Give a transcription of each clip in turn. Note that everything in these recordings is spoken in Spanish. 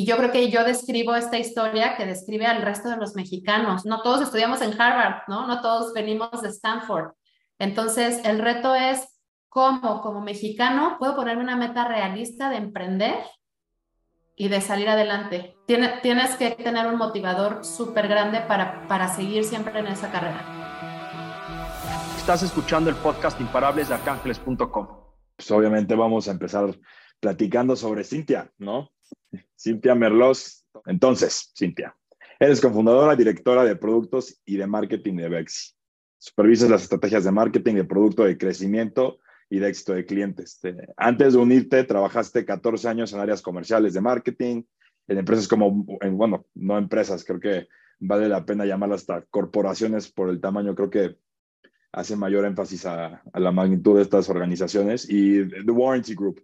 Y yo creo que yo describo esta historia que describe al resto de los mexicanos. No todos estudiamos en Harvard, ¿no? No todos venimos de Stanford. Entonces, el reto es cómo como mexicano puedo ponerme una meta realista de emprender y de salir adelante. tienes que tener un motivador súper grande para, para seguir siempre en esa carrera. Estás escuchando el podcast Imparables de arcángeles.com. Pues obviamente vamos a empezar platicando sobre Cintia, ¿no? Cintia Merlos. Entonces, Cintia, eres cofundadora, directora de productos y de marketing de Bexi. Supervisas las estrategias de marketing de producto de crecimiento y de éxito de clientes. Antes de unirte, trabajaste 14 años en áreas comerciales de marketing, en empresas como, bueno, no empresas, creo que vale la pena llamarlas hasta corporaciones por el tamaño, creo que hace mayor énfasis a, la magnitud de estas organizaciones y The Warranty Group.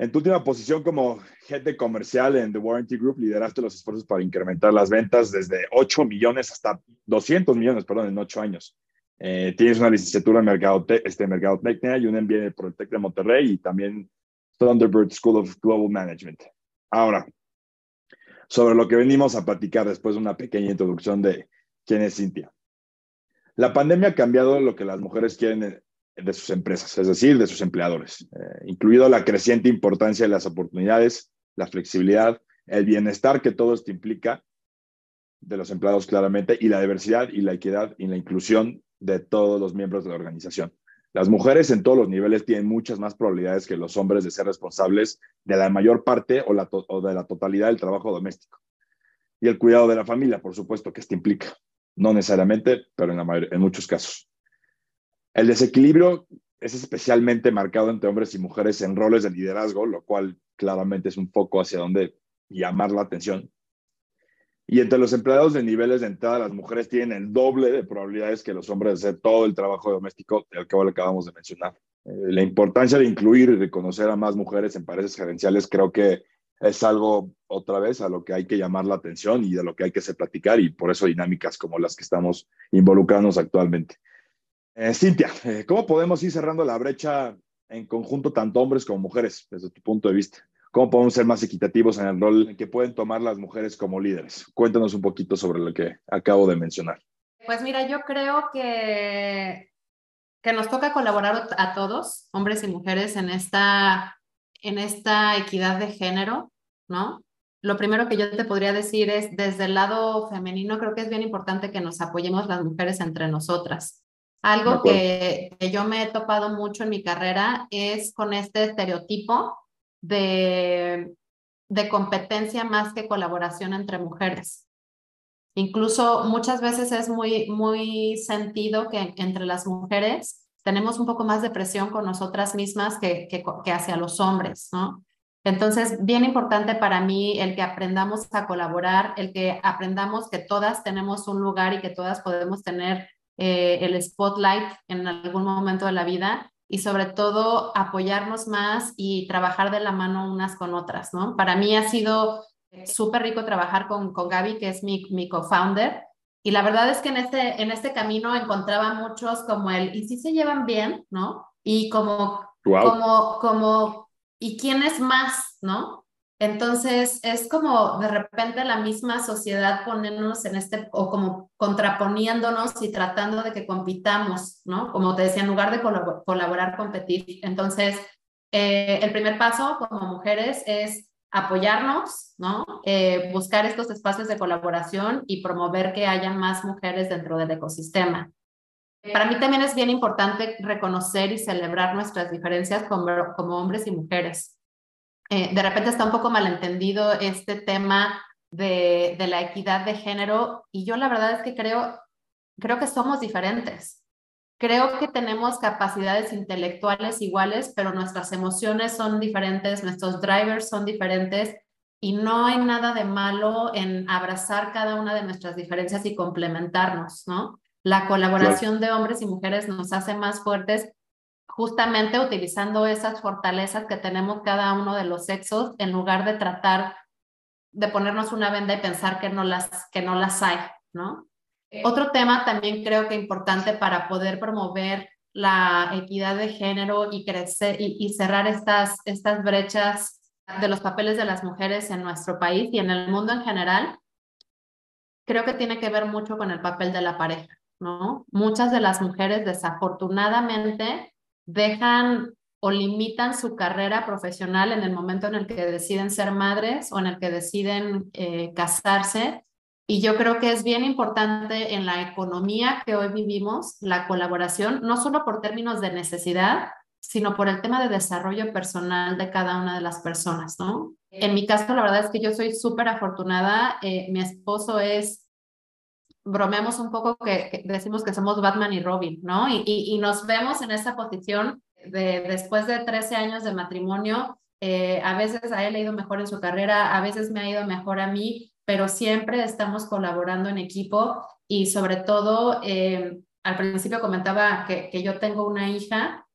En tu última posición como jefe comercial en The Warranty Group, lideraste los esfuerzos para incrementar las ventas desde 8 millones hasta 200 millones, perdón, en 8 años. Eh, tienes una licenciatura en mercado este, Mercadotecnia y un MBA por el TEC de Monterrey y también Thunderbird School of Global Management. Ahora, sobre lo que venimos a platicar después de una pequeña introducción de quién es Cintia. La pandemia ha cambiado lo que las mujeres quieren de sus empresas, es decir, de sus empleadores, eh, incluido la creciente importancia de las oportunidades, la flexibilidad, el bienestar que todo esto implica de los empleados claramente y la diversidad y la equidad y la inclusión de todos los miembros de la organización. Las mujeres en todos los niveles tienen muchas más probabilidades que los hombres de ser responsables de la mayor parte o, de la totalidad del trabajo doméstico. Y el cuidado de la familia, por supuesto, que esto implica. No necesariamente, pero en muchos casos. El desequilibrio es especialmente marcado entre hombres y mujeres en roles de liderazgo, lo cual claramente es un foco hacia donde llamar la atención. Y entre los empleados de niveles de entrada, las mujeres tienen el doble de probabilidades que los hombres de hacer todo el trabajo doméstico del que acabamos de mencionar. Eh, la importancia de incluir y reconocer a más mujeres en paredes gerenciales creo que es algo otra vez a lo que hay que llamar la atención y de lo que hay que hacer platicar y por eso dinámicas como las que estamos involucrándonos actualmente. Eh, Cintia, eh, ¿cómo podemos ir cerrando la brecha en conjunto tanto hombres como mujeres desde tu punto de vista? ¿Cómo podemos ser más equitativos en el rol que pueden tomar las mujeres como líderes? Cuéntanos un poquito sobre lo que acabo de mencionar. Pues mira, yo creo que, que nos toca colaborar a todos, hombres y mujeres, en esta, en esta equidad de género, ¿no? Lo primero que yo te podría decir es, desde el lado femenino, creo que es bien importante que nos apoyemos las mujeres entre nosotras. Algo que, que yo me he topado mucho en mi carrera es con este estereotipo de, de competencia más que colaboración entre mujeres. Incluso muchas veces es muy, muy sentido que entre las mujeres tenemos un poco más de presión con nosotras mismas que, que, que, hacia los hombres, ¿no? Entonces, bien importante para mí el que aprendamos a colaborar, el que aprendamos que todas tenemos un lugar y que todas podemos tener eh, el spotlight en algún momento de la vida y sobre todo apoyarnos más y trabajar de la mano unas con otras, ¿no? Para mí ha sido súper rico trabajar con, con Gaby, que es mi, mi co-founder, y la verdad es que en este, en este camino encontraba muchos como el, ¿y si se llevan bien, no? Y como, como, como, ¿y quién es más, no? Entonces, es como de repente la misma sociedad ponernos en este, o como contraponiéndonos y tratando de que compitamos, ¿no? Como te decía, en lugar de colaborar, competir. Entonces, eh, el primer paso como mujeres es apoyarnos, ¿no? Eh, buscar estos espacios de colaboración y promover que haya más mujeres dentro del ecosistema. Para mí también es bien importante reconocer y celebrar nuestras diferencias como, como hombres y mujeres. Eh, de repente está un poco malentendido este tema de, de, la equidad de género y yo la verdad es que creo, creo que somos diferentes. Creo que tenemos capacidades intelectuales iguales, pero nuestras emociones son diferentes, nuestros drivers son diferentes y no hay nada de malo en abrazar cada una de nuestras diferencias y complementarnos, ¿no? La colaboración de hombres y mujeres nos hace más fuertes justamente utilizando esas fortalezas que tenemos cada uno de los sexos en lugar de tratar de ponernos una venda y pensar que no las, que no las hay, ¿no? Otro tema también creo que importante para poder promover la equidad de género y crecer y, cerrar estas, estas brechas de los papeles de las mujeres en nuestro país y en el mundo en general, creo que tiene que ver mucho con el papel de la pareja, ¿no? Muchas de las mujeres desafortunadamente dejan o limitan su carrera profesional en el momento en el que deciden ser madres o en el que deciden eh, casarse. Y yo creo que es bien importante en la economía que hoy vivimos la colaboración, no solo por términos de necesidad, sino por el tema de desarrollo personal de cada una de las personas, ¿no? En mi caso, la verdad es que yo soy súper afortunada. Eh, mi esposo es, bromeamos un poco que, decimos que somos Batman y Robin, ¿no? Y, y, y nos vemos en esa posición de, después de 13 años de matrimonio, eh, a veces a él ha ido mejor en su carrera, a veces me ha ido mejor a mí, pero siempre estamos colaborando en equipo y sobre todo, eh, al principio comentaba que, que yo tengo una hija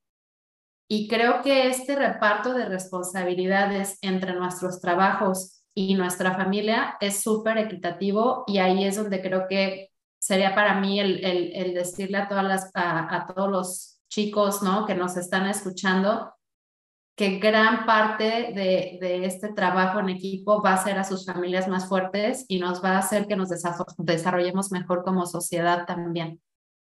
y creo que este reparto de responsabilidades entre nuestros trabajos y nuestra familia es súper equitativo y ahí es donde creo que sería para mí el, el, decirle a, todas las, a, a todos los chicos, ¿no? Que nos están escuchando, que gran parte de, de, este trabajo en equipo va a ser a sus familias más fuertes y nos va a hacer que nos desarrollemos mejor como sociedad también.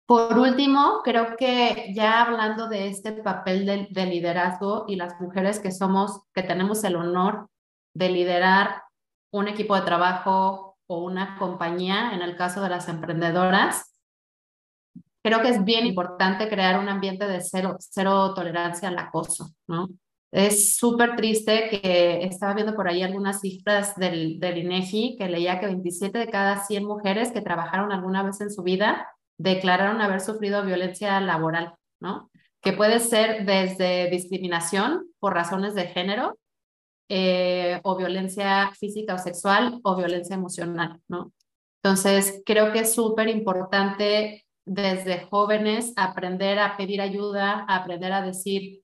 Por último, creo que ya hablando de este papel de, de liderazgo y las mujeres que somos, que tenemos el honor de liderar un equipo de trabajo o una compañía, en el caso de las emprendedoras, creo que es bien importante crear un ambiente de cero, cero tolerancia al acoso, ¿no? Es súper triste que estaba viendo por ahí algunas cifras del, del INEGI que leía que 27 de cada 100 mujeres que trabajaron alguna vez en su vida declararon haber sufrido violencia laboral, ¿no? Que puede ser desde discriminación por razones de género eh, o violencia física o sexual o violencia emocional, ¿no? Entonces, creo que es súper importante desde jóvenes aprender a pedir ayuda, aprender a decir,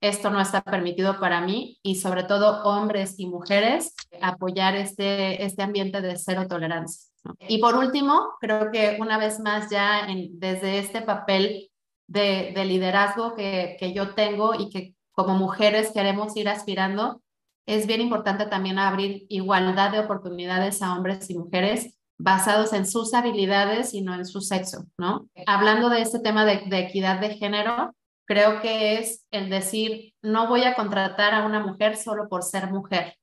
esto no está permitido para mí y sobre todo hombres y mujeres apoyar este, este ambiente de cero tolerancia. Y por último, creo que una vez más ya en, desde este papel de, de liderazgo que, que yo tengo y que como mujeres queremos ir aspirando, es bien importante también abrir igualdad de oportunidades a hombres y mujeres basados en sus habilidades y no en su sexo, ¿no? Hablando de este tema de, equidad de género, creo que es el decir, no voy a contratar a una mujer solo por ser mujer,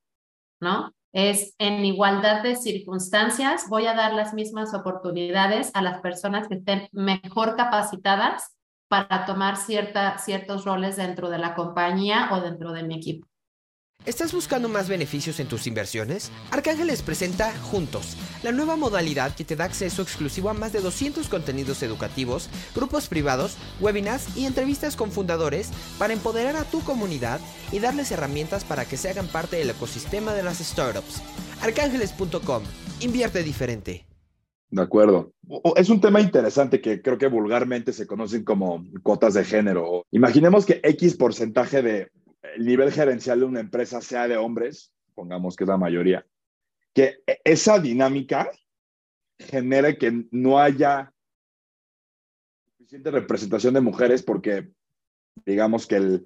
¿no? Es en igualdad de circunstancias, voy a dar las mismas oportunidades a las personas que estén mejor capacitadas para tomar cierta, ciertos roles dentro de la compañía o dentro de mi equipo. ¿Estás buscando más beneficios en tus inversiones? Arcángeles presenta Juntos, la nueva modalidad que te da acceso exclusivo a más de 200 contenidos educativos, grupos privados, webinars y entrevistas con fundadores para empoderar a tu comunidad y darles herramientas para que se hagan parte del ecosistema de las startups. Arcángeles.com. Invierte diferente. De acuerdo. Es un tema interesante que creo que vulgarmente se conocen como cuotas de género. Imaginemos que X porcentaje de el nivel gerencial de una empresa sea de hombres, pongamos que es la mayoría, que esa dinámica genere que no haya suficiente representación de mujeres porque digamos que el,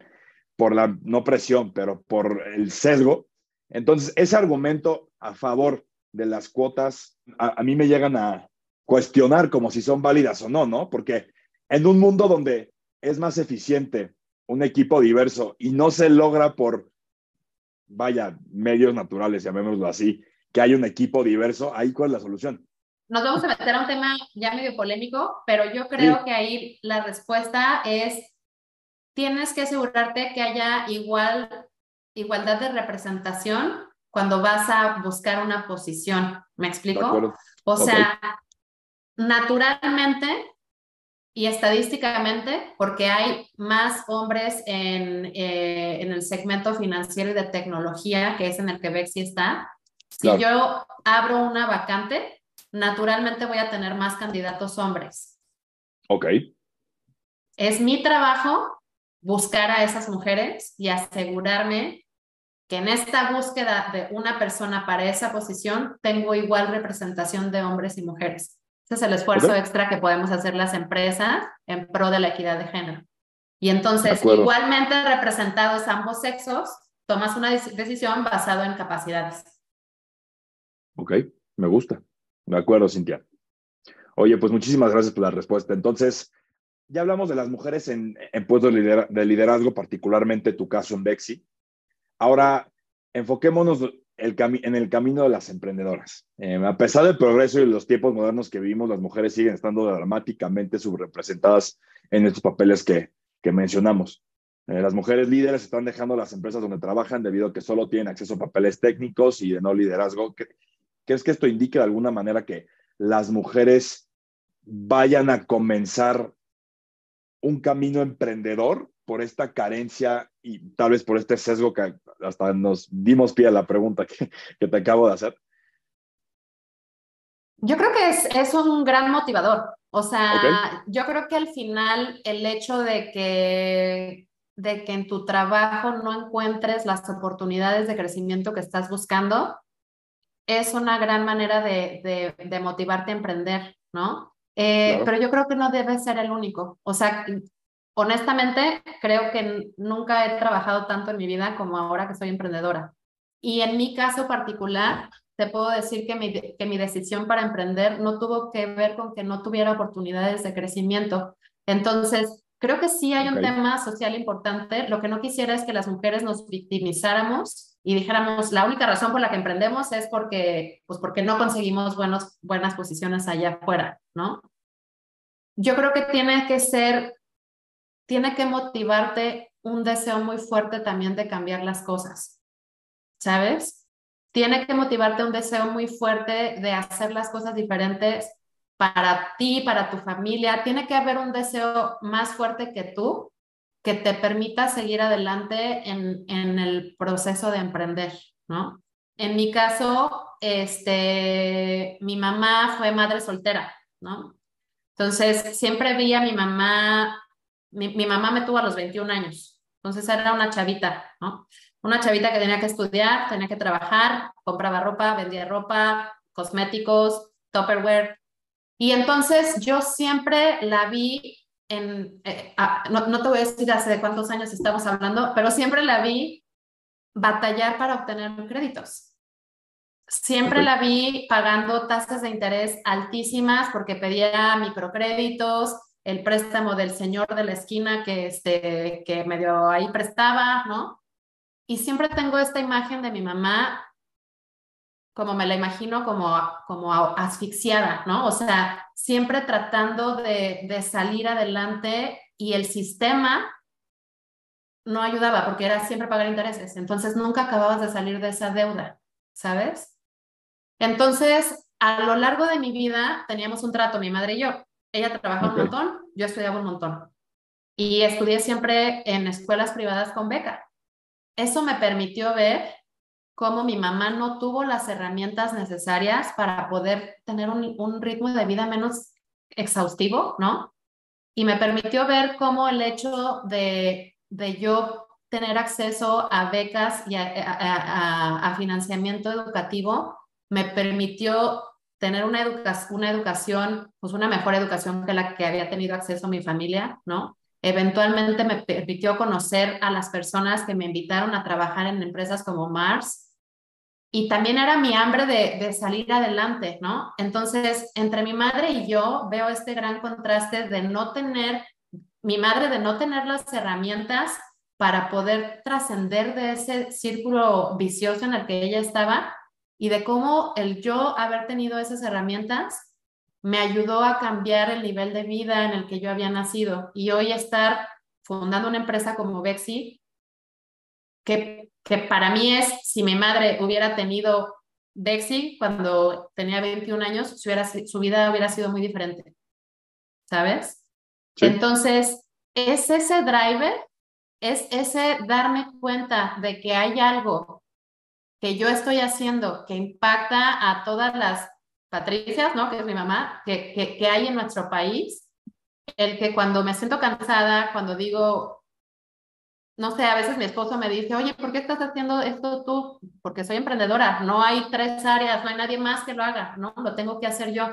por la no presión, pero por el sesgo, entonces ese argumento a favor de las cuotas a, a mí me llegan a cuestionar como si son válidas o no, ¿no? Porque en un mundo donde es más eficiente un equipo diverso y no se logra por, vaya, medios naturales, llamémoslo así, que hay un equipo diverso, ahí cuál es la solución. Nos vamos a meter a un tema ya medio polémico, pero yo creo sí. que ahí la respuesta es, tienes que asegurarte que haya igual, igualdad de representación cuando vas a buscar una posición. ¿Me explico? O sea, okay. naturalmente y estadísticamente, porque hay más hombres en, eh, en, el segmento financiero y de tecnología, que es en el que Bexi está, si claro. yo abro una vacante, naturalmente voy a tener más candidatos hombres. Ok. Es mi trabajo buscar a esas mujeres y asegurarme que en esta búsqueda de una persona para esa posición tengo igual representación de hombres y mujeres. Ese es el esfuerzo extra que podemos hacer las empresas en pro de la equidad de género. Y entonces, igualmente representados ambos sexos, tomas una decisión basado en capacidades. Ok, me gusta. De acuerdo, Cintia. Oye, pues muchísimas gracias por la respuesta. Entonces, ya hablamos de las mujeres en, puestos de liderazgo, particularmente tu caso en Bexi. Ahora, enfoquémonos en el camino de las emprendedoras. Eh, a pesar del progreso y los tiempos modernos que vivimos, las mujeres siguen estando dramáticamente subrepresentadas en estos papeles que, mencionamos. Eh, las mujeres líderes están dejando las empresas donde trabajan debido a que solo tienen acceso a papeles técnicos y de no liderazgo. ¿Crees que esto indique de alguna manera que las mujeres vayan a comenzar un camino emprendedor por esta carencia y tal vez por este sesgo que hasta nos dimos pie a la pregunta que, te acabo de hacer? Yo creo que es, es un gran motivador. O sea, yo creo que al final el hecho de que, de que en tu trabajo no encuentres las oportunidades de crecimiento que estás buscando es una gran manera de, de, motivarte a emprender, ¿no? Eh, pero yo creo que no debe ser el único. O sea, honestamente, creo que nunca he trabajado tanto en mi vida como ahora que soy emprendedora. Y en mi caso particular, te puedo decir que mi, que mi decisión para emprender no tuvo que ver con que no tuviera oportunidades de crecimiento. Entonces, creo que sí hay un tema social importante. Lo que no quisiera es que las mujeres nos victimizáramos y dijéramos, la única razón por la que emprendemos es porque, pues porque no conseguimos buenos, buenas posiciones allá afuera, ¿no? Yo creo que tiene que ser, tiene que motivarte un deseo muy fuerte también de cambiar las cosas, ¿sabes? tiene que motivarte un deseo muy fuerte de hacer las cosas diferentes para ti, para tu familia. Tiene que haber un deseo más fuerte que tú que te permita seguir adelante en, en el proceso de emprender, ¿no? En mi caso, este, mi mamá fue madre soltera, ¿no? Entonces, siempre vi a mi mamá, mi, mi mamá me tuvo a los 21 años, entonces era una chavita, ¿no? Una chavita que tenía que estudiar, tenía que trabajar, compraba ropa, vendía ropa, cosméticos, Tupperware. Y entonces yo siempre la vi en, eh, no, no, te voy a decir hace de cuántos años estamos hablando, pero siempre la vi batallar para obtener créditos. Siempre la vi pagando tasas de interés altísimas porque pedía microcréditos, el préstamo del señor de la esquina que, este, que ahí prestaba, ¿no? Y siempre tengo esta imagen de mi mamá, como me la imagino, como, como asfixiada, ¿no? O sea, siempre tratando de, de salir adelante y el sistema no ayudaba porque era siempre pagar intereses. Entonces nunca acababas de salir de esa deuda, ¿sabes? Entonces, a lo largo de mi vida teníamos un trato, mi madre y yo. Ella trabajaba un montón, yo estudiaba un montón. Y estudié siempre en escuelas privadas con beca. Eso me permitió ver cómo mi mamá no tuvo las herramientas necesarias para poder tener un, ritmo de vida menos exhaustivo, ¿no? Y me permitió ver cómo el hecho de, de yo tener acceso a becas y a, financiamiento educativo me permitió tener una, una educación, pues una mejor educación que la que había tenido acceso mi familia, ¿no? Eventualmente me permitió conocer a las personas que me invitaron a trabajar en empresas como Mars. Y también era mi hambre de, salir adelante, ¿no? Entonces, entre mi madre y yo veo este gran contraste de no tener, mi madre de no tener las herramientas para poder trascender de ese círculo vicioso en el que ella estaba y de cómo el yo haber tenido esas herramientas me ayudó a cambiar el nivel de vida en el que yo había nacido y hoy estar fundando una empresa como Bexi, que, que para mí es, si mi madre hubiera tenido Bexi cuando tenía 21 años, su, su vida hubiera sido muy diferente, ¿sabes? Entonces, es ese driver, es ese darme cuenta de que hay algo que yo estoy haciendo que impacta a todas las Patricia, ¿no? Que es mi mamá, que, que, hay en nuestro país, el que cuando me siento cansada, cuando digo, no sé, a veces mi esposo me dice, oye, ¿por qué estás haciendo esto tú? Porque soy emprendedora, no hay tres áreas, no hay nadie más que lo haga, ¿no? Lo tengo que hacer yo.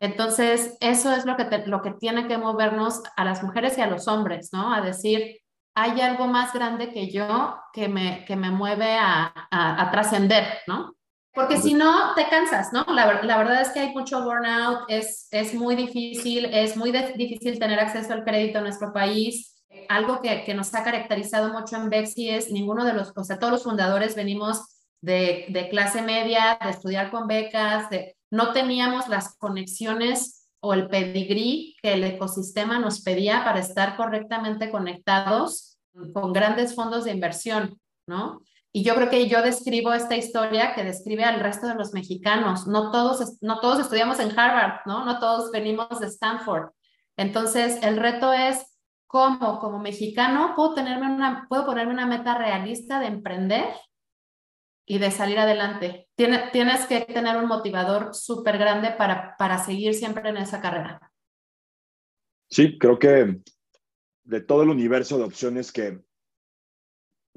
Entonces, eso es lo que, lo que tiene que movernos a las mujeres y a los hombres, ¿no? A decir, hay algo más grande que yo que me, que me mueve a, a, trascender, ¿no? Porque si no, te cansas, ¿no? La, la, verdad es que hay mucho burnout, es, es muy difícil, es muy difícil tener acceso al crédito en nuestro país. Algo que, que, nos ha caracterizado mucho en Bexi es ninguno de los, o sea, todos los fundadores venimos de, de clase media, de estudiar con becas, de, no teníamos las conexiones o el pedigrí que el ecosistema nos pedía para estar correctamente conectados con grandes fondos de inversión, ¿no? Y yo creo que yo describo esta historia que describe al resto de los mexicanos. No todos, no todos estudiamos en Harvard, ¿no? No todos venimos de Stanford. Entonces, el reto es cómo, como mexicano, puedo, tenerme una, puedo ponerme una meta realista de emprender y de salir adelante. tienes que tener un motivador súper grande para, para seguir siempre en esa carrera. Sí, creo que de todo el universo de opciones que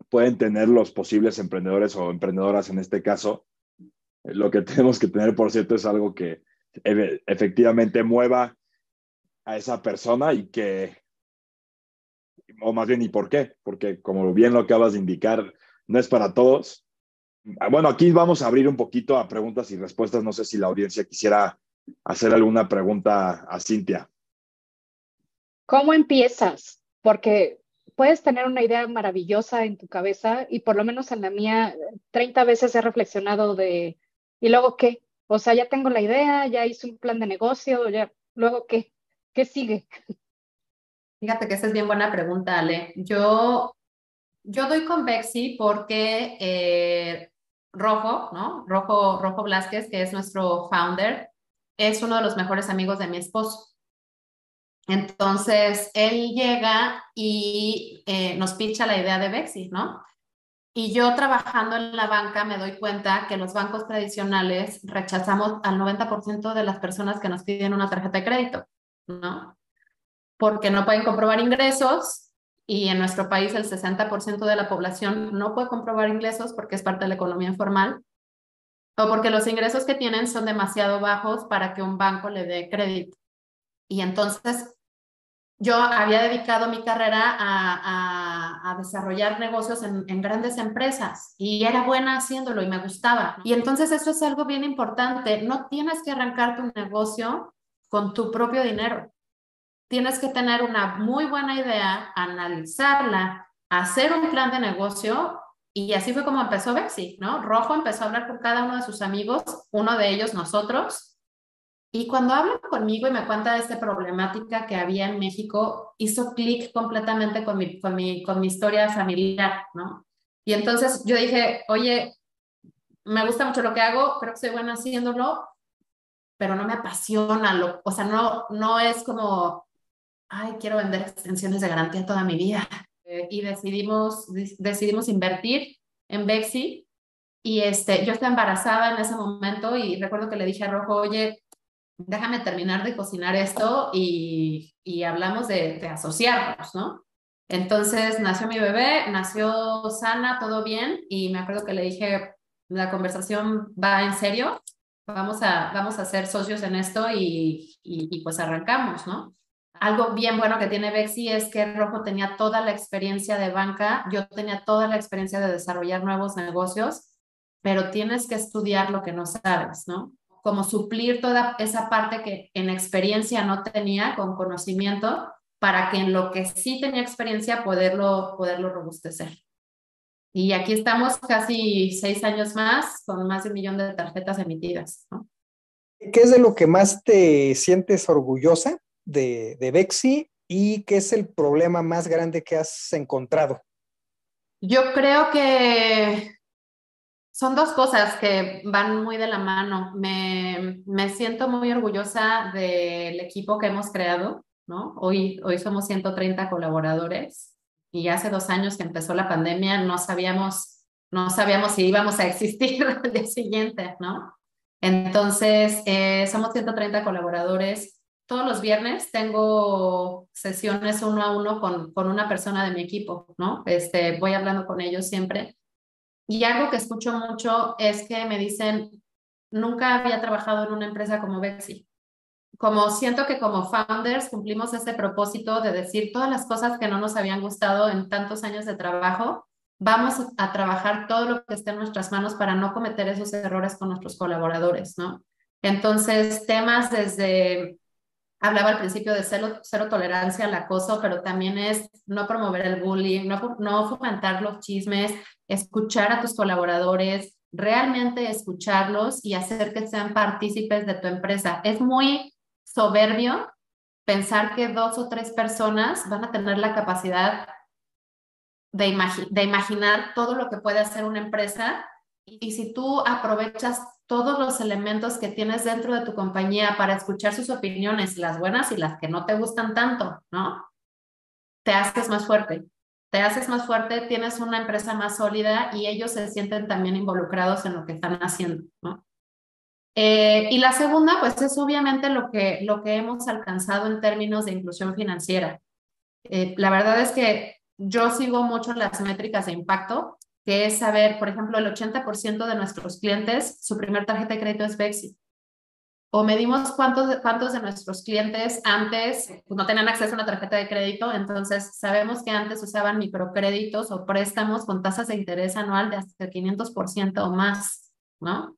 pueden tener los posibles emprendedores o emprendedoras en este caso, lo que tenemos que tener, por cierto, es algo que efectivamente mueva a esa persona y que, o más bien, ¿y por qué? Porque como bien lo acabas de indicar, no es para todos bueno, aquí vamos a abrir un poquito a preguntas y respuestas. No sé si la audiencia quisiera hacer alguna pregunta a Cintia. ¿Cómo empiezas? Porque puedes tener una idea maravillosa en tu cabeza y por lo menos en la mía 30 veces he reflexionado de, ¿y luego qué? O sea, ya tengo la idea, ya hice un plan de negocio, ya, ¿luego qué? ¿Qué sigue? Fíjate que esa es bien buena pregunta, Ale. Yo yo doy con Bexi porque eh, Rojo, ¿no? Rojo, Rojo Blasquez, que es nuestro founder, es uno de los mejores amigos de mi esposo. Entonces, él llega y eh, nos pincha la idea de Bexi, ¿no? Y yo trabajando en la banca me doy cuenta que los bancos tradicionales rechazamos al 90% de las personas que nos piden una tarjeta de crédito, ¿no? Porque no pueden comprobar ingresos y en nuestro país el 60% de la población no puede comprobar ingresos porque es parte de la economía informal o porque los ingresos que tienen son demasiado bajos para que un banco le dé crédito. Y entonces yo había dedicado mi carrera a, a, desarrollar negocios en, en, grandes empresas y era buena haciéndolo y me gustaba. Y entonces eso es algo bien importante. No tienes que arrancar tu negocio con tu propio dinero tienes que tener una muy buena idea, analizarla, hacer un plan de negocio y así fue como empezó Bexi, ¿no? Rojo empezó a hablar con cada uno de sus amigos, uno de ellos nosotros, y cuando habla conmigo y me cuenta de esta problemática que había en México, hizo clic completamente con mi, con, mi, con mi historia familiar, ¿no? Y entonces yo dije, oye, me gusta mucho lo que hago, creo que soy buena haciéndolo, pero no me apasiona, lo, o sea, no, no es como ay, quiero vender extensiones de garantía toda mi vida. Eh, y decidimos, decidimos invertir en Bexi. Y este, yo estaba embarazada en ese momento y recuerdo que le dije a Rojo, oye, déjame terminar de cocinar esto y, y hablamos de, de asociarnos, ¿no? Entonces nació mi bebé, nació sana, todo bien, y me acuerdo que le dije, la conversación va en serio, vamos a, vamos a ser socios en esto y, y, y pues arrancamos, ¿no? Algo bien bueno que tiene Bexi es que Rojo tenía toda la experiencia de banca, yo tenía toda la experiencia de desarrollar nuevos negocios, pero tienes que estudiar lo que no sabes, ¿no? Como suplir toda esa parte que en experiencia no tenía con conocimiento para que en lo que sí tenía experiencia poderlo, poderlo robustecer. Y aquí estamos casi seis años más con más de un millón de tarjetas emitidas. ¿no? ¿Qué es de lo que más te sientes orgullosa de, de Bexi y qué es el problema más grande que has encontrado? Yo creo que son dos cosas que van muy de la mano. Me, me siento muy orgullosa del equipo que hemos creado, ¿no? Hoy, hoy somos 130 colaboradores y hace dos años que empezó la pandemia no sabíamos, no sabíamos si íbamos a existir el día siguiente, ¿no? Entonces, eh, somos 130 colaboradores todos los viernes tengo sesiones uno a uno con, con una persona de mi equipo, ¿no? Este, voy hablando con ellos siempre. Y algo que escucho mucho es que me dicen, nunca había trabajado en una empresa como Bexi. como siento que como founders cumplimos ese propósito de decir todas las cosas que no nos habían gustado en tantos años de trabajo, vamos a trabajar todo lo que esté en nuestras manos para no cometer esos errores con nuestros colaboradores, ¿no? Entonces, temas desde, hablaba al principio de cero, cero tolerancia al acoso, pero también es no promover el bullying, no, no fomentar los chismes, escuchar a tus colaboradores, realmente escucharlos y hacer que sean partícipes de tu empresa. Es muy soberbio pensar que dos o tres personas van a tener la capacidad de, de imaginar todo lo que puede hacer una empresa y si tú aprovechas todos los elementos que tienes dentro de tu compañía para escuchar sus opiniones, las buenas y las que no te gustan tanto, ¿no? Te haces más fuerte. Te haces más fuerte, tienes una empresa más sólida y ellos se sienten también involucrados en lo que están haciendo, ¿no? Eh, y la segunda, pues es obviamente lo que, lo que hemos alcanzado en términos de inclusión financiera. Eh, la verdad es que yo sigo mucho las métricas de impacto, que es saber, por ejemplo, el 80% de nuestros clientes, su primer tarjeta de crédito es Bexi. O medimos cuántos, cuántos de nuestros clientes antes pues, no tenían acceso a una tarjeta de crédito, entonces sabemos que antes usaban microcréditos o préstamos con tasas de interés anual de hasta el 500% o más, ¿no?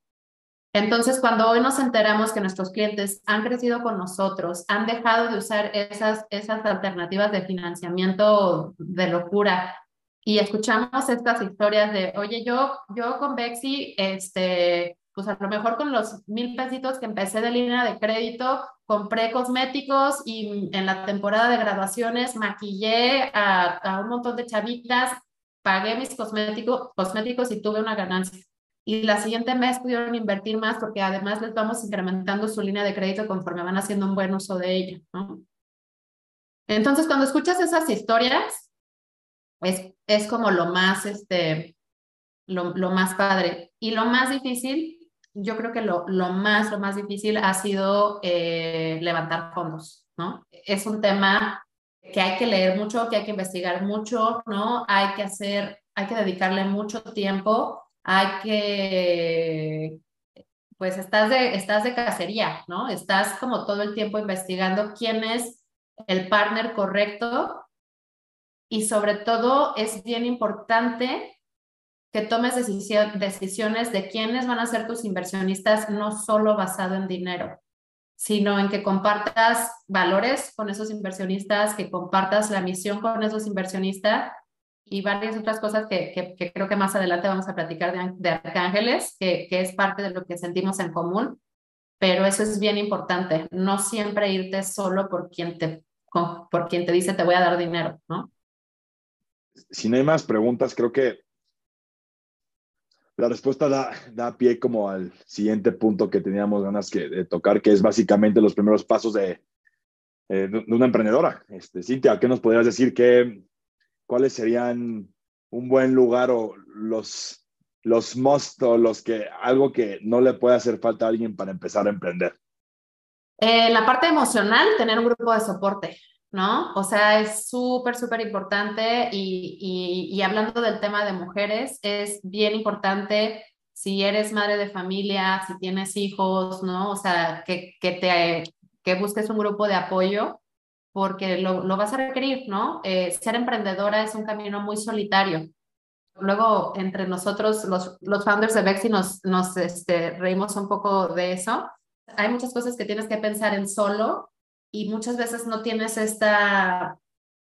Entonces, cuando hoy nos enteramos que nuestros clientes han crecido con nosotros, han dejado de usar esas, esas alternativas de financiamiento de locura y escuchamos estas historias de, oye, yo, yo con Bexi, este, pues a lo mejor con los mil pesitos que empecé de línea de crédito, compré cosméticos y en la temporada de graduaciones maquillé a, a un montón de chavitas, pagué mis cosméticos, cosméticos y tuve una ganancia y la siguiente mes pudieron invertir más porque además les vamos incrementando su línea de crédito conforme van haciendo un buen uso de ella. ¿no? Entonces, cuando escuchas esas historias, es, es como lo más, este, lo, lo, más padre. Y lo más difícil, yo creo que lo, lo más, lo más difícil ha sido eh, levantar fondos, ¿no? Es un tema que hay que leer mucho, que hay que investigar mucho, ¿no? Hay que hacer, hay que dedicarle mucho tiempo hay que, pues estás de, estás de cacería, ¿no? Estás como todo el tiempo investigando quién es el partner correcto y sobre todo es bien importante que tomes decisiones de quiénes van a ser tus inversionistas, no solo basado en dinero, sino en que compartas valores con esos inversionistas, que compartas la misión con esos inversionistas y varias otras cosas que, que, creo que más adelante vamos a platicar de, de arcángeles, que, que, es parte de lo que sentimos en común, pero eso es bien importante, no siempre irte solo por quien te, por quien te dice te voy a dar dinero, ¿no? Si no hay más preguntas, creo que la respuesta da, da pie como al siguiente punto que teníamos ganas que, de tocar, que es básicamente los primeros pasos de, eh, una emprendedora. Este, Cintia, ¿qué nos podrías decir? ¿Qué, ¿cuáles serían un buen lugar o los, los must los que, algo que no le puede hacer falta a alguien para empezar a emprender? Eh, la parte emocional, tener un grupo de soporte, ¿no? O sea, es súper, súper importante y, y, y, hablando del tema de mujeres, es bien importante si eres madre de familia, si tienes hijos, ¿no? O sea, que, que, te, que busques un grupo de apoyo porque lo, lo vas a requerir, ¿no? Eh, ser emprendedora es un camino muy solitario. Luego, entre nosotros, los, los founders de Bexi, nos, nos este, reímos un poco de eso. Hay muchas cosas que tienes que pensar en solo y muchas veces no tienes esta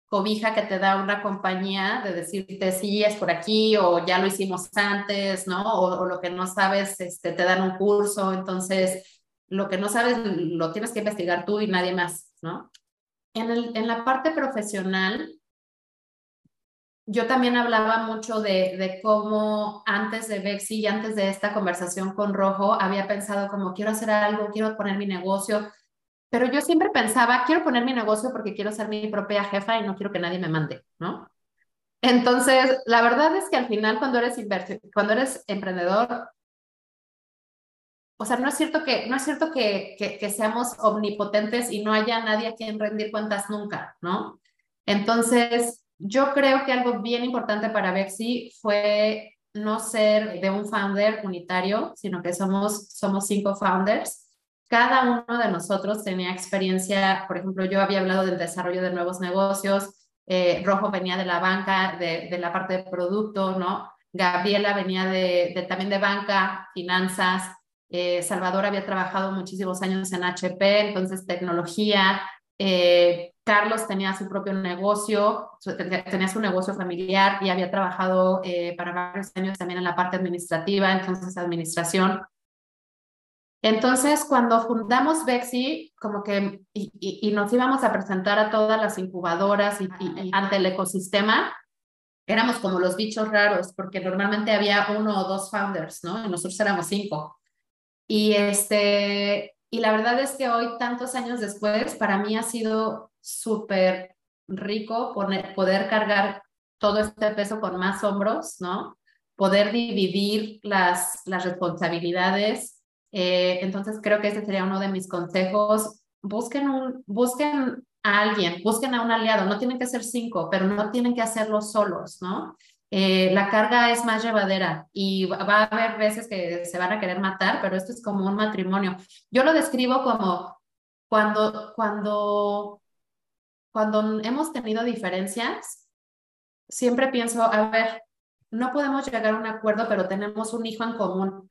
cobija que te da una compañía de decirte sí es por aquí o ya lo hicimos antes, ¿no? O, lo que no sabes, este, te dan un curso, entonces lo que no sabes lo tienes que investigar tú y nadie más, ¿no? en, el, en la parte profesional, yo también hablaba mucho de, de, cómo antes de Bexi y antes de esta conversación con Rojo había pensado como quiero hacer algo, quiero poner mi negocio, pero yo siempre pensaba quiero poner mi negocio porque quiero ser mi propia jefa y no quiero que nadie me mande, ¿no? Entonces, la verdad es que al final cuando eres, cuando eres emprendedor, o sea, no es cierto que, no es cierto que, que, seamos omnipotentes y no haya nadie a quien rendir cuentas nunca, ¿no? Entonces, yo creo que algo bien importante para Bexi fue no ser de un founder unitario, sino que somos, somos cinco founders cada uno de nosotros tenía experiencia, por ejemplo, yo había hablado del desarrollo de nuevos negocios, eh, Rojo venía de la banca, de, la parte de producto, ¿no? Gabriela venía de, de también de banca, finanzas, eh, Salvador había trabajado muchísimos años en HP, entonces tecnología, eh, Carlos tenía su propio negocio, tenía su negocio familiar y había trabajado para varios años también en la parte administrativa, entonces administración. Entonces, cuando fundamos Bexi, como que, y, nos íbamos a presentar a todas las incubadoras y, ante el ecosistema, éramos como los bichos raros, porque normalmente había uno o dos founders, ¿no? Y nosotros éramos cinco. Y, este, y la verdad es que hoy, tantos años después, para mí ha sido súper rico poder cargar todo este peso con más hombros, ¿no? Poder dividir las, las responsabilidades eh, entonces creo que ese sería uno de mis consejos. Busquen, un, busquen a alguien, busquen a un aliado. No tienen que ser cinco, pero no tienen que hacerlo solos, ¿no? Eh, la carga es más llevadera y va a haber veces que se van a querer matar, pero esto es como un matrimonio. Yo lo describo como cuando, cuando, cuando hemos tenido diferencias, siempre pienso, a ver, no podemos llegar a un acuerdo, pero tenemos un hijo en común.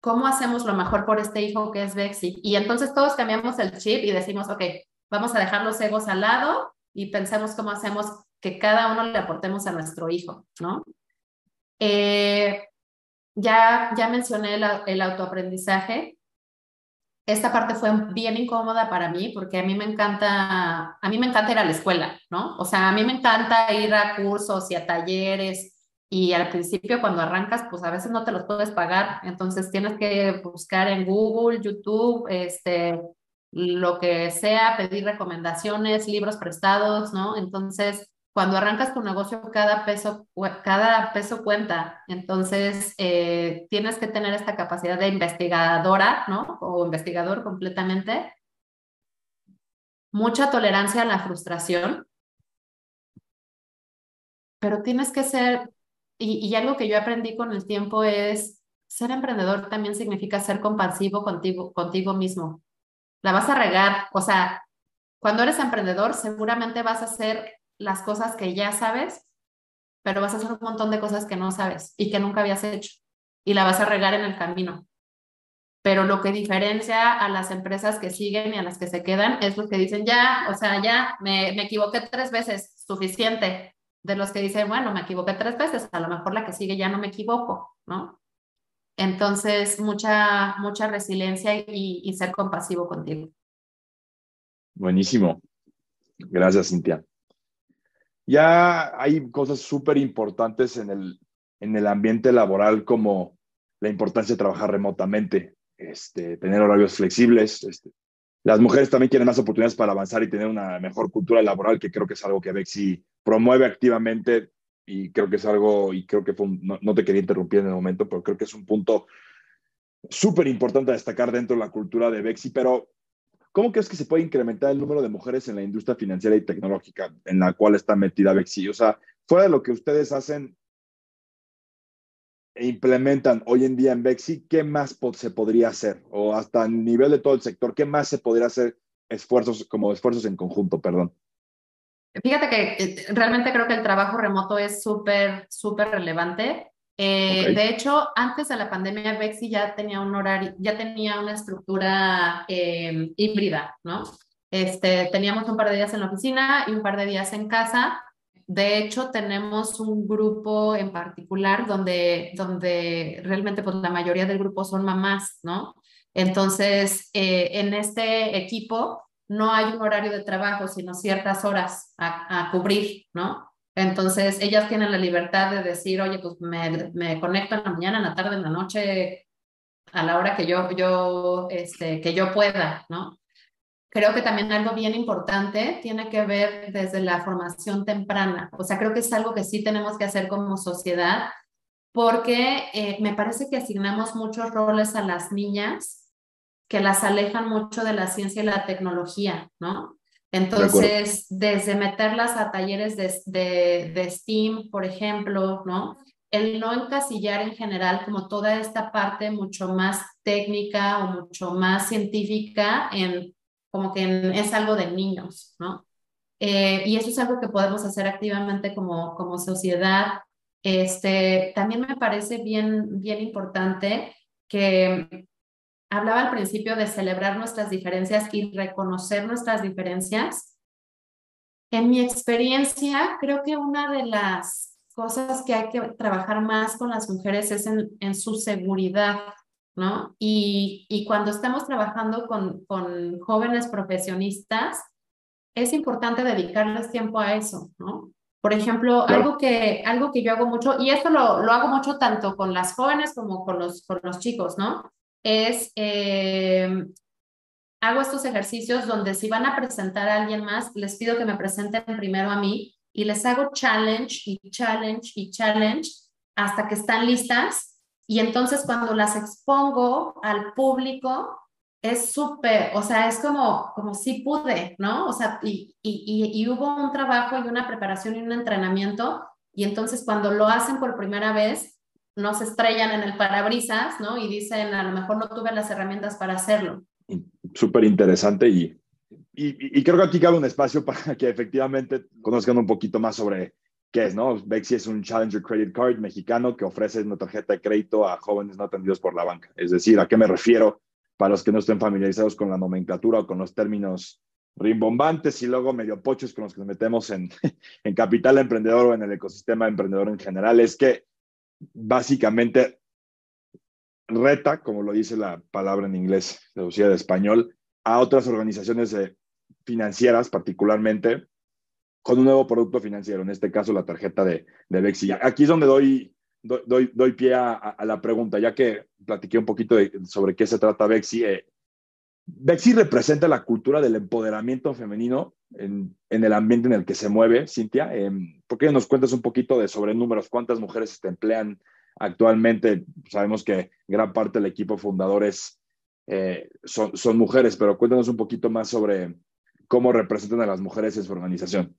¿Cómo hacemos lo mejor por este hijo que es Bexi? Y entonces todos cambiamos el chip y decimos, ok, vamos a dejar los egos al lado y pensemos cómo hacemos que cada uno le aportemos a nuestro hijo, ¿no? Eh, ya, ya mencioné el, el autoaprendizaje. Esta parte fue bien incómoda para mí porque a mí me encanta, a mí me encanta ir a la escuela, ¿no? O sea, a mí me encanta ir a cursos y a talleres y al principio cuando arrancas, pues a veces no te los puedes pagar, entonces tienes que buscar en Google, YouTube, este, lo que sea, pedir recomendaciones, libros prestados, ¿no? Entonces, cuando arrancas tu negocio, cada peso, cada peso cuenta. Entonces, eh, tienes que tener esta capacidad de investigadora, ¿no? O investigador completamente. Mucha tolerancia a la frustración. Pero tienes que ser y, algo que yo aprendí con el tiempo es, ser emprendedor también significa ser compasivo contigo, contigo mismo. La vas a regar, o sea, cuando eres emprendedor seguramente vas a hacer las cosas que ya sabes, pero vas a hacer un montón de cosas que no sabes y que nunca habías hecho y la vas a regar en el camino. Pero lo que diferencia a las empresas que siguen y a las que se quedan es lo que dicen, ya, o sea, ya me, me equivoqué tres veces, suficiente de los que dicen, bueno, me equivoqué tres veces, a lo mejor la que sigue ya no me equivoco, ¿no? Entonces, mucha, mucha resiliencia y, ser compasivo contigo. Buenísimo. Gracias, Cintia. Ya hay cosas súper importantes en el, en el ambiente laboral como la importancia de trabajar remotamente, este, tener horarios flexibles. Este. Las mujeres también quieren más oportunidades para avanzar y tener una mejor cultura laboral, que creo que es algo que Bexi promueve activamente y creo que es algo, y creo que fue no, te quería interrumpir en el momento, pero creo que es un punto súper importante a destacar dentro de la cultura de Bexi, pero ¿cómo crees que se puede incrementar el número de mujeres en la industria financiera y tecnológica en la cual está metida Bexi? O sea, fuera de lo que ustedes hacen e implementan hoy en día en Bexi, ¿qué más se podría hacer? O hasta a nivel de todo el sector, ¿qué más se podría hacer esfuerzos, como esfuerzos en conjunto, perdón? Fíjate que eh, realmente creo que el trabajo remoto es súper, súper relevante. Eh, de hecho, antes de la pandemia, Bexi ya tenía un horario, ya tenía una estructura em, híbrida, ¿no? Este, teníamos un par de días en la oficina y un par de días en casa. De hecho, tenemos un grupo en particular donde, donde realmente pues, la mayoría del grupo son mamás, ¿no? Entonces, eh, en este equipo no hay un horario de trabajo, sino ciertas horas a, cubrir, ¿no? Entonces, ellas tienen la libertad de decir, oye, pues me, conecto en la mañana, en la tarde, en la noche, a la hora que yo, yo, este, que yo pueda, ¿no? Creo que también algo bien importante tiene que ver desde la formación temprana. O sea, creo que es algo que sí tenemos que hacer como sociedad, porque eh, me parece que asignamos muchos roles a las niñas que las alejan mucho de la ciencia y la tecnología, ¿no? Entonces, desde meterlas a talleres de, de, de, STEAM, por ejemplo, ¿no? el no encasillar en general como toda esta parte mucho más técnica o mucho más científica en como que es algo de niños, ¿no? Eh, y eso es algo que podemos hacer activamente como, como sociedad. Este, también me parece bien, bien importante que hablaba al principio de celebrar nuestras diferencias y reconocer nuestras diferencias. En mi experiencia, creo que una de las cosas que hay que trabajar más con las mujeres es en, en su seguridad, ¿no? Y, y cuando estamos trabajando con, con, jóvenes profesionistas, es importante dedicarles tiempo a eso, ¿no? Por ejemplo, algo, que, algo que yo hago mucho, y esto lo, lo hago mucho tanto con las jóvenes como con los, con los chicos, ¿no? Es, eh, hago estos ejercicios donde si van a presentar a alguien más, les pido que me presenten primero a mí y les hago challenge y challenge y challenge hasta que están listas. Y entonces cuando las expongo al público, es súper, o sea, es como, como si pude, ¿no? O sea, y, y, y, hubo un trabajo y una preparación y un entrenamiento. Y entonces cuando lo hacen por primera vez, no se estrellan en el parabrisas, ¿no? Y dicen, a lo mejor no tuve las herramientas para hacerlo. Súper interesante y y, creo que aquí cabe un espacio para que efectivamente conozcan un poquito más sobre qué es, ¿no? Bexi es un Challenger Credit Card mexicano que ofrece una tarjeta de crédito a jóvenes no atendidos por la banca. Es decir, ¿a qué me refiero? Para los que no estén familiarizados con la nomenclatura o con los términos rimbombantes y luego medio pochos con los que nos metemos en, en capital emprendedor o en el ecosistema emprendedor en general, es que básicamente reta, como lo dice la palabra en inglés, traducida de español, a otras organizaciones financieras particularmente con un nuevo producto financiero, en este caso la tarjeta de, de Bexi. Aquí es donde doy, doy, doy pie a, la pregunta, ya que platiqué un poquito sobre qué se trata Bexi. Eh, Bexi representa la cultura del empoderamiento femenino en, en, el ambiente en el que se mueve, Cintia. Eh, ¿Por qué nos cuentas un poquito de sobre números? ¿Cuántas mujeres se emplean actualmente? Sabemos que gran parte del equipo fundador es eh, son, son mujeres, pero cuéntanos un poquito más sobre cómo representan a las mujeres en su organización.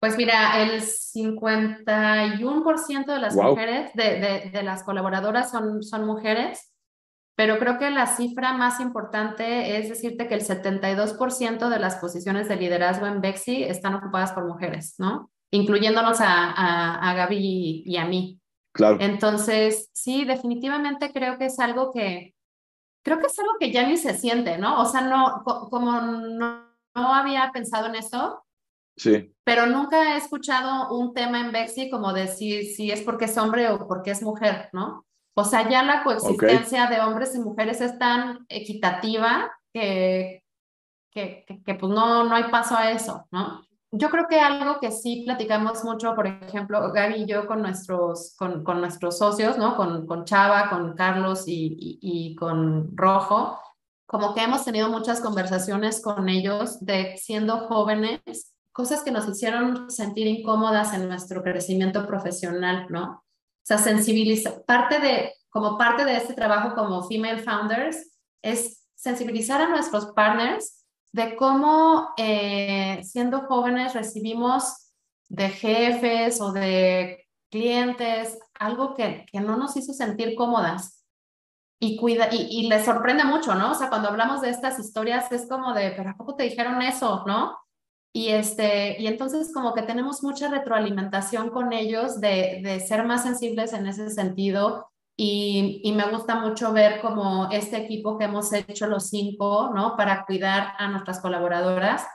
Pues mira, el 51% de las mujeres, de, de, las colaboradoras son, son mujeres, pero creo que la cifra más importante es decirte que el 72% de las posiciones de liderazgo en Bexi están ocupadas por mujeres, ¿no? Incluyéndonos a, a, a Gaby y, y, a mí. Claro. Entonces, sí, definitivamente creo que es algo que, creo que es algo que ya ni se siente, ¿no? O sea, no, como no, no había pensado en eso. Sí. Pero nunca he escuchado un tema en Bexi como decir si, es porque es hombre o porque es mujer, ¿no? O sea, ya la coexistencia de hombres y mujeres es tan equitativa que, que, que, pues no, no hay paso a eso, ¿no? yo creo que algo que sí platicamos mucho, por ejemplo, Gaby y yo con nuestros, con, con nuestros socios, ¿no? Con, con Chava, con Carlos y, y, con Rojo, como que hemos tenido muchas conversaciones con ellos de siendo jóvenes, cosas que nos hicieron sentir incómodas en nuestro crecimiento profesional, ¿no? O sea, sensibilizar, parte de, como parte de este trabajo como female founders, es sensibilizar a nuestros partners de cómo eh, siendo jóvenes recibimos de jefes o de clientes algo que, que no nos hizo sentir cómodas. Y, cuida, y, y les sorprende mucho, ¿no? O sea, cuando hablamos de estas historias es como de, pero ¿a poco te dijeron eso, no? Y, este, y entonces como que tenemos mucha retroalimentación con ellos de, de ser más sensibles en ese sentido y, me gusta mucho ver como este equipo que hemos hecho los cinco, ¿no? Para cuidar a nuestras colaboradoras.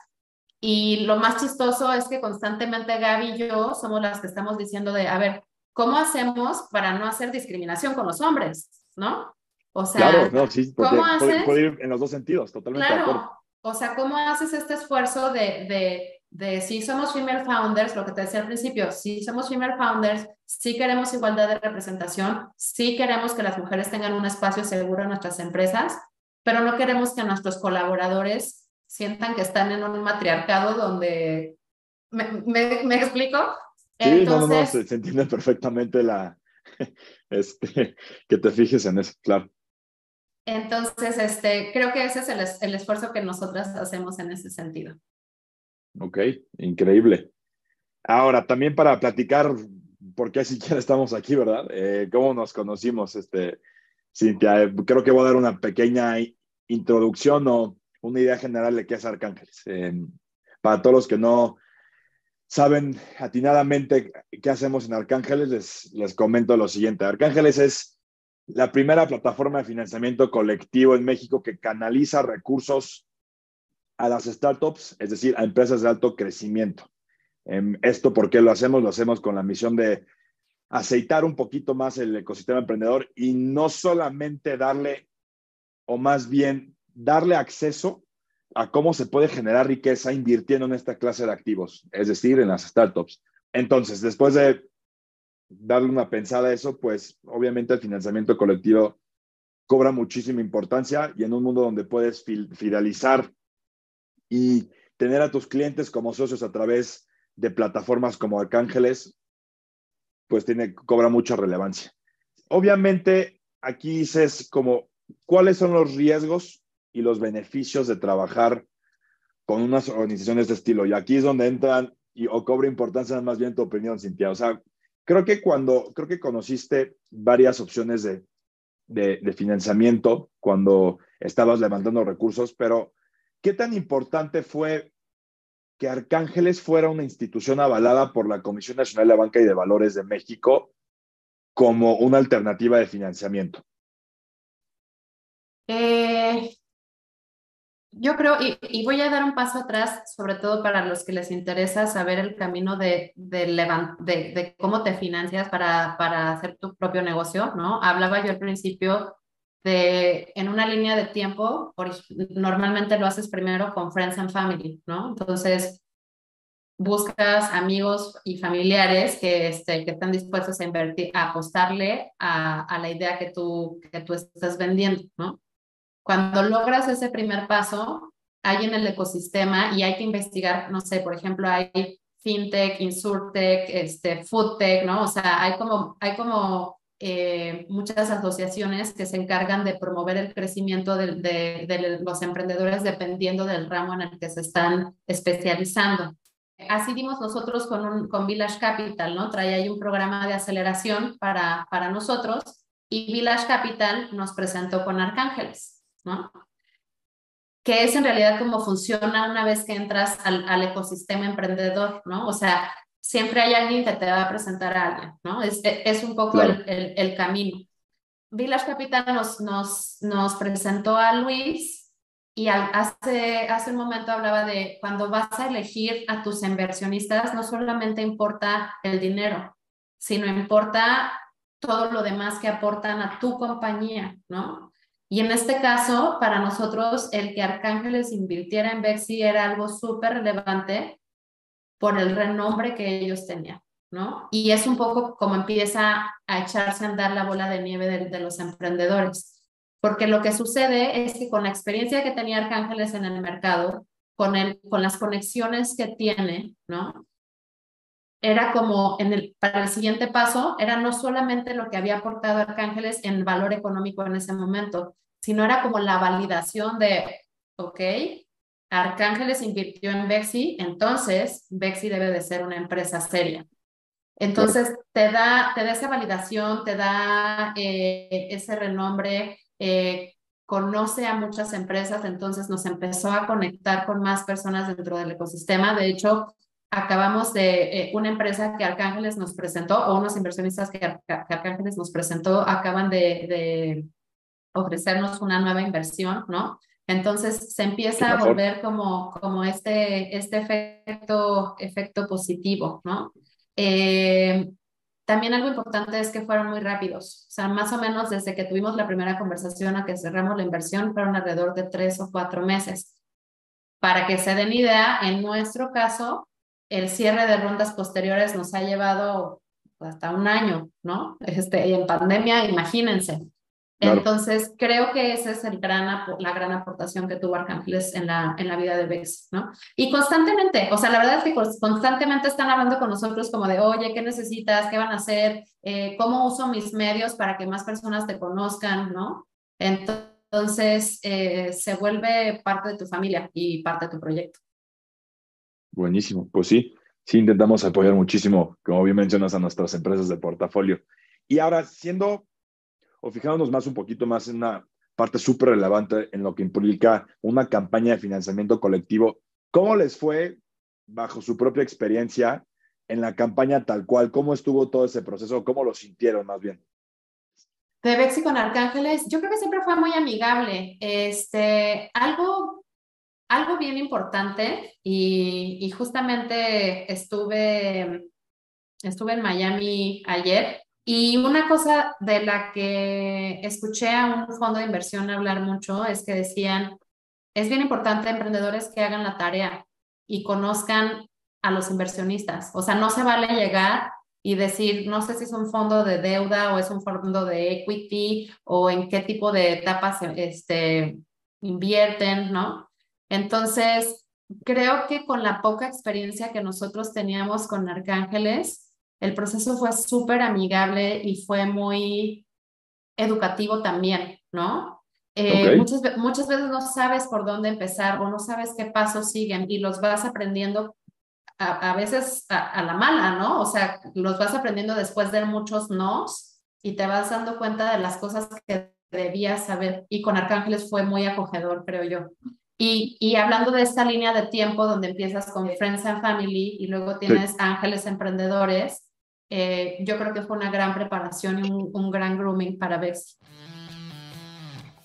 Y lo más chistoso es que constantemente Gaby y yo somos las que estamos diciendo de, a ver, ¿cómo hacemos para no hacer discriminación con los hombres? ¿No? O sea, claro, no, sí, ¿cómo haces? Puede, ir en los dos sentidos, totalmente. Claro, o sea, ¿cómo haces este esfuerzo de, de de si somos female founders, lo que te decía al principio, si somos female founders, si queremos igualdad de representación, si queremos que las mujeres tengan un espacio seguro en nuestras empresas, pero no queremos que nuestros colaboradores sientan que están en un matriarcado donde... ¿Me, me, explico? Sí, Entonces, no, no, se, entiende perfectamente la... Este, que te fijes en eso, claro. Entonces, este, creo que ese es el, esfuerzo que nosotras hacemos en ese sentido. Ok, increíble. Ahora, también para platicar por qué siquiera estamos aquí, ¿verdad? Eh, ¿Cómo nos conocimos, este, Cintia? Eh, creo que voy a dar una pequeña introducción o una idea general de qué es Arcángeles. para todos los que no saben atinadamente qué hacemos en Arcángeles, les, les comento lo siguiente. Arcángeles es la primera plataforma de financiamiento colectivo en México que canaliza recursos a las startups, es decir, a empresas de alto crecimiento. Em, esto, ¿por qué lo hacemos? Lo hacemos con la misión de aceitar un poquito más el ecosistema emprendedor y no solamente darle, o más bien darle acceso a cómo se puede generar riqueza invirtiendo en esta clase de activos, es decir, en las startups. Entonces, después de darle una pensada a eso, pues obviamente el financiamiento colectivo cobra muchísima importancia y en un mundo donde puedes fidelizar y tener a tus clientes como socios a través de plataformas como Arcángeles, pues tiene, cobra mucha relevancia. Obviamente, aquí dices como, ¿cuáles son los riesgos y los beneficios de trabajar con unas organizaciones de estilo? Y aquí es donde entran y, o cobra importancia más bien tu opinión, Cintia. O sea, creo que cuando, creo que conociste varias opciones de, de, de financiamiento cuando estabas levantando recursos, pero ¿Qué tan importante fue que Arcángeles fuera una institución avalada por la Comisión Nacional de Banca y de Valores de México como una alternativa de financiamiento? Eh, yo creo, y, voy a dar un paso atrás, sobre todo para los que les interesa saber el camino de, de, cómo te financias para, hacer tu propio negocio, ¿no? Hablaba yo al principio en una línea de tiempo, normalmente lo haces primero con friends and family, ¿no? Entonces, buscas amigos y familiares que, este, están dispuestos a apostarle a, a, la idea que tú, que tú estás vendiendo, ¿no? Cuando logras ese primer paso, hay en el ecosistema y hay que investigar, no sé, por ejemplo, hay fintech, insurtech, este, foodtech, ¿no? O sea, hay como, hay como eh, muchas asociaciones que se encargan de promover el crecimiento de, los emprendedores dependiendo del ramo en el que se están especializando. Así dimos nosotros con, con Village Capital, ¿no? Trae ahí un programa de aceleración para, para nosotros y Village Capital nos presentó con Arcángeles, ¿no? Que es en realidad cómo funciona una vez que entras al, al ecosistema emprendedor, ¿no? O sea, siempre hay alguien que te va a presentar a alguien, ¿no? Es, es un poco el, el, camino. Village Capital nos, nos, nos presentó a Luis y hace, hace un momento hablaba de cuando vas a elegir a tus inversionistas, no solamente importa el dinero, sino importa todo lo demás que aportan a tu compañía, ¿no? Y en este caso, para nosotros, el que Arcángeles invirtiera en Bexi era algo súper relevante por el renombre que ellos tenían, ¿no? Y es un poco como empieza a echarse a andar la bola de nieve de, los emprendedores, porque lo que sucede es que con la experiencia que tenía Arcángeles en el mercado, con, el, con las conexiones que tiene, ¿no? Era como en el, para el siguiente paso, era no solamente lo que había aportado Arcángeles en valor económico en ese momento, sino era como la validación de, ok, Arcángeles invirtió en Bexi, entonces Bexi debe de ser una empresa seria. Entonces te da, te da esa validación, te da eh, ese renombre, eh, conoce a muchas empresas, entonces nos empezó a conectar con más personas dentro del ecosistema. De hecho, acabamos de eh, una empresa que Arcángeles nos presentó o unos inversionistas que, que Arcángeles nos presentó acaban de, de ofrecernos una nueva inversión, ¿no? Entonces se empieza a volver como, como este, este efecto, efecto positivo, ¿no? Eh, también algo importante es que fueron muy rápidos, o sea, más o menos desde que tuvimos la primera conversación a que cerramos la inversión fueron alrededor de tres o cuatro meses. Para que se den idea, en nuestro caso, el cierre de rondas posteriores nos ha llevado hasta un año, ¿no? Este, y en pandemia, imagínense. Entonces, creo que esa es el gran, la gran aportación que tuvo Arcángeles en la, en la vida de Bex, ¿no? Y constantemente, o sea, la verdad es que constantemente están hablando con nosotros como de, oye, ¿qué necesitas? ¿Qué van a hacer? Eh, ¿Cómo uso mis medios para que más personas te conozcan, ¿no? Entonces, eh, se vuelve parte de tu familia y parte de tu proyecto. Buenísimo, pues sí. Sí, intentamos apoyar muchísimo, como bien mencionas, a nuestras empresas de portafolio. Y ahora, siendo o fijándonos más un poquito más en una parte súper relevante en lo que implica una campaña de financiamiento colectivo, ¿cómo les fue bajo su propia experiencia en la campaña tal cual? ¿Cómo estuvo todo ese proceso? ¿Cómo lo sintieron más bien? De Bexi con Arcángeles, yo creo que siempre fue muy amigable. Este, algo, algo bien importante y, y justamente estuve, estuve en Miami ayer y una cosa de la que escuché a un fondo de inversión hablar mucho es que decían, es bien importante emprendedores que hagan la tarea y conozcan a los inversionistas. O sea, no se vale llegar y decir, no sé si es un fondo de deuda o es un fondo de equity o en qué tipo de etapas este, invierten, ¿no? Entonces, creo que con la poca experiencia que nosotros teníamos con Arcángeles, el proceso fue súper amigable y fue muy educativo también, ¿no? Eh, muchas, muchas veces no sabes por dónde empezar o no sabes qué pasos siguen y los vas aprendiendo a, veces a, la mala, ¿no? O sea, los vas aprendiendo después de muchos nos y te vas dando cuenta de las cosas que debías saber. Y con Arcángeles fue muy acogedor, creo yo. Y, y hablando de esta línea de tiempo donde empiezas con Friends and Family y luego tienes Ángeles Emprendedores, eh, yo creo que fue una gran preparación y un, un gran grooming para Bexy.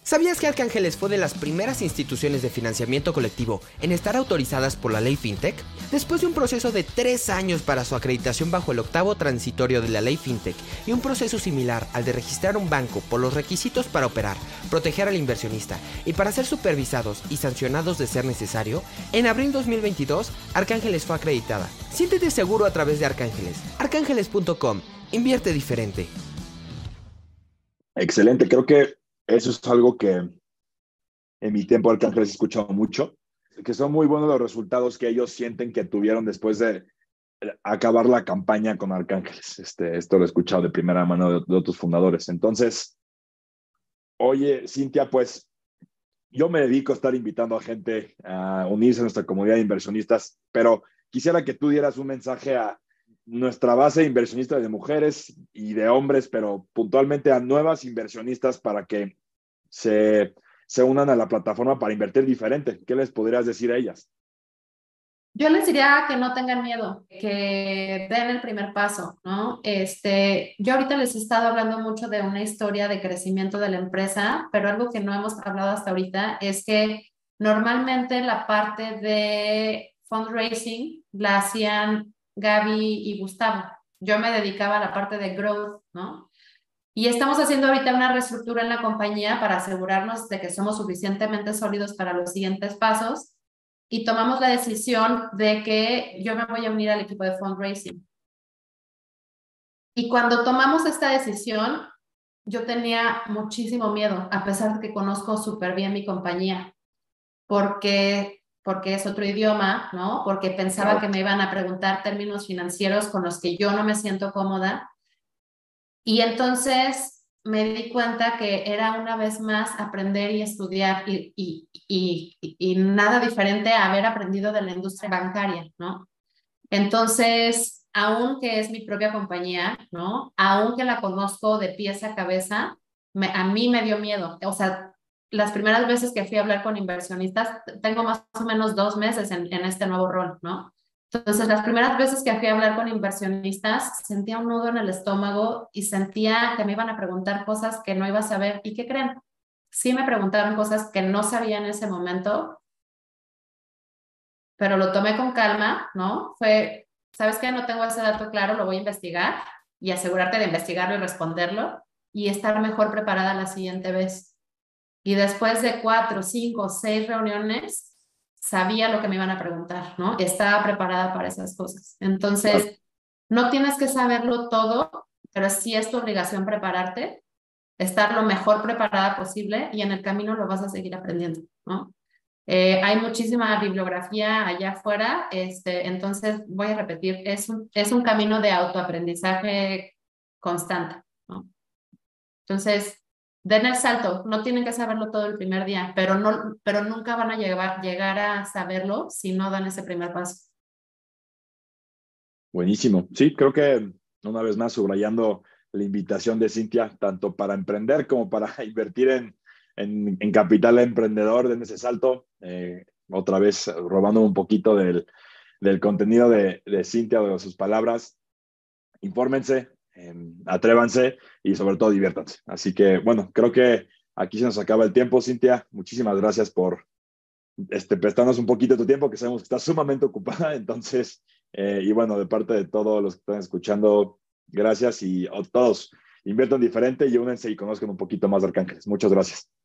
¿Sabías que Arcángeles fue de las primeras instituciones de financiamiento colectivo en estar autorizadas por la ley FinTech? Después de un proceso de tres años para su acreditación bajo el octavo transitorio de la ley FinTech y un proceso similar al de registrar un banco por los requisitos para operar, proteger al inversionista y para ser supervisados y sancionados de ser necesario, en abril 2022 Arcángeles fue acreditada. Siéntete seguro a través de Arcángeles. Arcángeles.com. Invierte diferente. Excelente, creo que eso es algo que en mi tiempo Arcángeles he escuchado mucho, que son muy buenos los resultados que ellos sienten que tuvieron después de acabar la campaña con Arcángeles. Este, esto lo he escuchado de primera mano de, otros fundadores. Entonces, oye, Cintia, pues yo me dedico a estar invitando a gente a unirse a nuestra comunidad de inversionistas, pero quisiera que tú dieras un mensaje a nuestra base de inversionistas de mujeres y de hombres, pero puntualmente a nuevas inversionistas para que se, se unan a la plataforma para invertir diferente. ¿Qué les podrías decir a ellas? Yo les diría que no tengan miedo, que den el primer paso, ¿no? Este, yo ahorita les he estado hablando mucho de una historia de crecimiento de la empresa, pero algo que no hemos hablado hasta ahorita es que normalmente la parte de fundraising la hacían Gaby y Gustavo. Yo me dedicaba a la parte de growth, ¿no? Y estamos haciendo ahorita una reestructura en la compañía para asegurarnos de que somos suficientemente sólidos para los siguientes pasos y tomamos la decisión de que yo me voy a unir al equipo de fundraising. Y cuando tomamos esta decisión, yo tenía muchísimo miedo, a pesar de que conozco súper bien mi compañía, porque porque es otro idioma, ¿no? Porque pensaba que me iban a preguntar términos financieros con los que yo no me siento cómoda. Y entonces me di cuenta que era una vez más aprender y estudiar y, y, y, y nada diferente a haber aprendido de la industria bancaria, ¿no? Entonces, aunque es mi propia compañía, ¿no? Aunque la conozco de pies a cabeza, me, a mí me dio miedo. O sea, las primeras veces que fui a hablar con inversionistas, tengo más o menos dos meses en, este nuevo rol, ¿no? Entonces, las primeras veces que fui a hablar con inversionistas, sentía un nudo en el estómago y sentía que me iban a preguntar cosas que no iba a saber. ¿Y qué creen? Sí me preguntaron cosas que no sabía en ese momento, pero lo tomé con calma, ¿no? Fue, ¿sabes qué? No tengo ese dato claro, lo voy a investigar y asegurarte de investigarlo y responderlo y estar mejor preparada la siguiente vez. Y después de cuatro, cinco, seis reuniones, sabía lo que me iban a preguntar, ¿no? Estaba preparada para esas cosas. Entonces, no tienes que saberlo todo, pero sí es tu obligación prepararte, estar lo mejor preparada posible y en el camino lo vas a seguir aprendiendo, ¿no? Eh, hay muchísima bibliografía allá afuera, este, entonces voy a repetir, es un, es un camino de autoaprendizaje constante, ¿no? Entonces, den el salto, no tienen que saberlo todo el primer día, pero, no, pero nunca van a llegar, a saberlo si no dan ese primer paso. Buenísimo. Sí, creo que una vez más subrayando la invitación de Cintia, tanto para emprender como para invertir en, en, capital emprendedor, en ese salto. Eh, otra vez robando un poquito del, del contenido de, de Cintia, de sus palabras. Infórmense, em, atrévanse y sobre todo diviértanse. Así que, bueno, creo que aquí se nos acaba el tiempo, Cintia. Muchísimas gracias por este, prestarnos un poquito de tu tiempo, que sabemos que estás sumamente ocupada. Entonces, eh, y bueno, de parte de todos los que están escuchando, gracias y todos inviertan diferente y únense y conozcan un poquito más de Arcángeles. Muchas gracias.